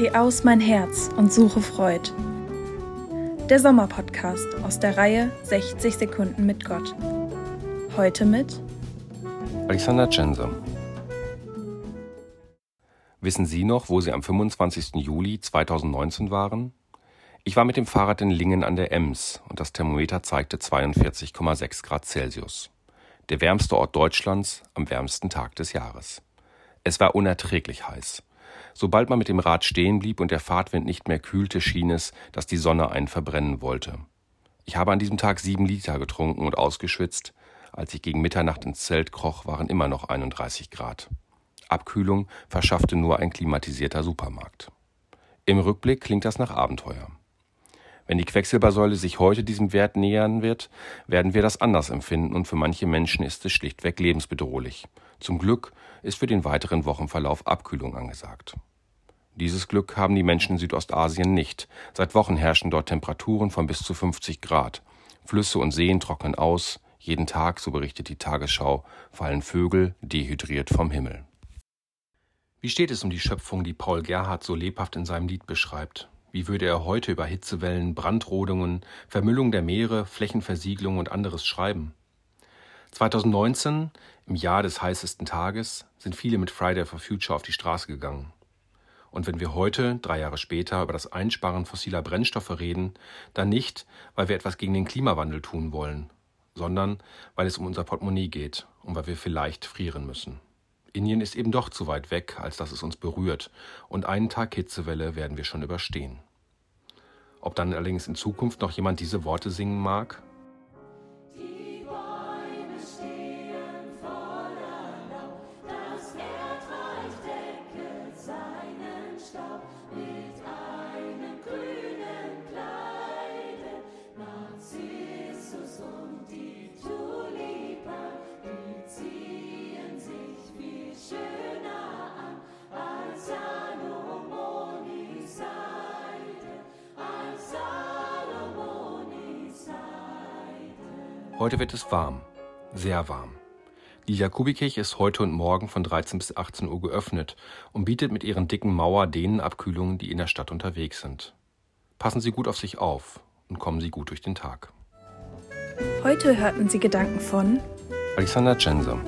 Geh aus mein Herz und suche Freud. Der Sommerpodcast aus der Reihe 60 Sekunden mit Gott. Heute mit Alexander Tschense. Wissen Sie noch, wo Sie am 25. Juli 2019 waren? Ich war mit dem Fahrrad in Lingen an der Ems und das Thermometer zeigte 42,6 Grad Celsius. Der wärmste Ort Deutschlands am wärmsten Tag des Jahres. Es war unerträglich heiß. Sobald man mit dem Rad stehen blieb und der Fahrtwind nicht mehr kühlte, schien es, dass die Sonne einen verbrennen wollte. Ich habe an diesem Tag sieben Liter getrunken und ausgeschwitzt. Als ich gegen Mitternacht ins Zelt kroch, waren immer noch 31 Grad. Abkühlung verschaffte nur ein klimatisierter Supermarkt. Im Rückblick klingt das nach Abenteuer. Wenn die Quecksilbersäule sich heute diesem Wert nähern wird, werden wir das anders empfinden und für manche Menschen ist es schlichtweg lebensbedrohlich. Zum Glück ist für den weiteren Wochenverlauf Abkühlung angesagt. Dieses Glück haben die Menschen in Südostasien nicht. Seit Wochen herrschen dort Temperaturen von bis zu 50 Grad. Flüsse und Seen trocknen aus. Jeden Tag, so berichtet die Tagesschau, fallen Vögel dehydriert vom Himmel. Wie steht es um die Schöpfung, die Paul Gerhardt so lebhaft in seinem Lied beschreibt? Wie würde er heute über Hitzewellen, Brandrodungen, Vermüllung der Meere, Flächenversiegelung und anderes schreiben? 2019, im Jahr des heißesten Tages, sind viele mit Friday for Future auf die Straße gegangen. Und wenn wir heute, drei Jahre später, über das Einsparen fossiler Brennstoffe reden, dann nicht, weil wir etwas gegen den Klimawandel tun wollen, sondern weil es um unser Portemonnaie geht und weil wir vielleicht frieren müssen. Indien ist eben doch zu weit weg, als dass es uns berührt, und einen Tag Hitzewelle werden wir schon überstehen. Ob dann allerdings in Zukunft noch jemand diese Worte singen mag, Heute wird es warm, sehr warm. Die Jakobikirche ist heute und morgen von 13 bis 18 Uhr geöffnet und bietet mit ihren dicken Mauer denen Abkühlungen, die in der Stadt unterwegs sind. Passen Sie gut auf sich auf und kommen Sie gut durch den Tag. Heute hörten Sie Gedanken von Alexander Tschenser.